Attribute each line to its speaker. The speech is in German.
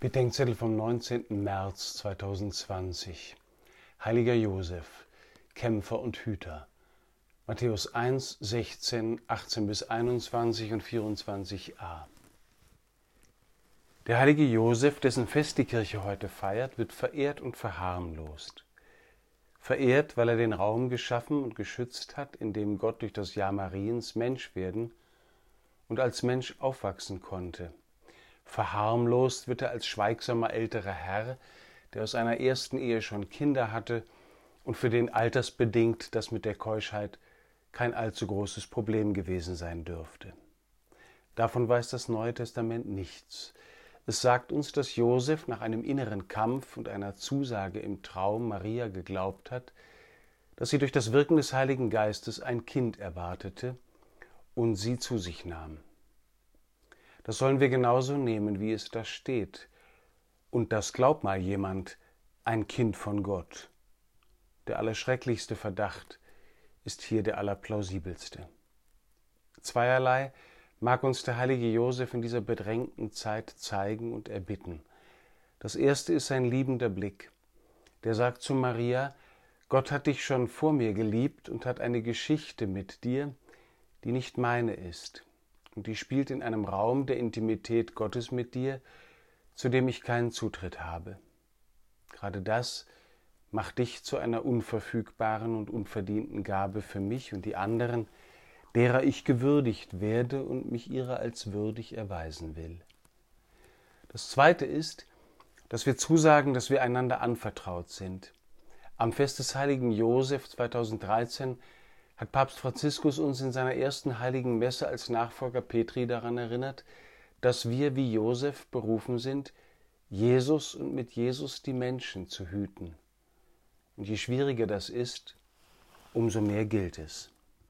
Speaker 1: Bedenkzettel vom 19. März 2020. Heiliger Josef, Kämpfer und Hüter. Matthäus 1, 16, 18 bis 21 und 24a. Der heilige Josef, dessen Fest die Kirche heute feiert, wird verehrt und verharmlost. Verehrt, weil er den Raum geschaffen und geschützt hat, in dem Gott durch das Jahr Mariens Mensch werden und als Mensch aufwachsen konnte Verharmlost wird er als schweigsamer älterer Herr, der aus einer ersten Ehe schon Kinder hatte und für den altersbedingt das mit der Keuschheit kein allzu großes Problem gewesen sein dürfte. Davon weiß das Neue Testament nichts. Es sagt uns, dass Josef nach einem inneren Kampf und einer Zusage im Traum Maria geglaubt hat, dass sie durch das Wirken des Heiligen Geistes ein Kind erwartete und sie zu sich nahm. Das sollen wir genauso nehmen, wie es da steht. Und das glaubt mal jemand, ein Kind von Gott. Der allerschrecklichste Verdacht ist hier der allerplausibelste. Zweierlei mag uns der heilige Josef in dieser bedrängten Zeit zeigen und erbitten. Das erste ist sein liebender Blick. Der sagt zu Maria, Gott hat dich schon vor mir geliebt und hat eine Geschichte mit dir, die nicht meine ist und die spielt in einem Raum der Intimität Gottes mit dir, zu dem ich keinen Zutritt habe. Gerade das macht dich zu einer unverfügbaren und unverdienten Gabe für mich und die anderen, derer ich gewürdigt werde und mich ihrer als würdig erweisen will. Das Zweite ist, dass wir zusagen, dass wir einander anvertraut sind. Am Fest des heiligen Josef 2013 hat Papst Franziskus uns in seiner ersten heiligen Messe als Nachfolger Petri daran erinnert, dass wir wie Josef berufen sind, Jesus und mit Jesus die Menschen zu hüten. Und je schwieriger das ist, umso mehr gilt es.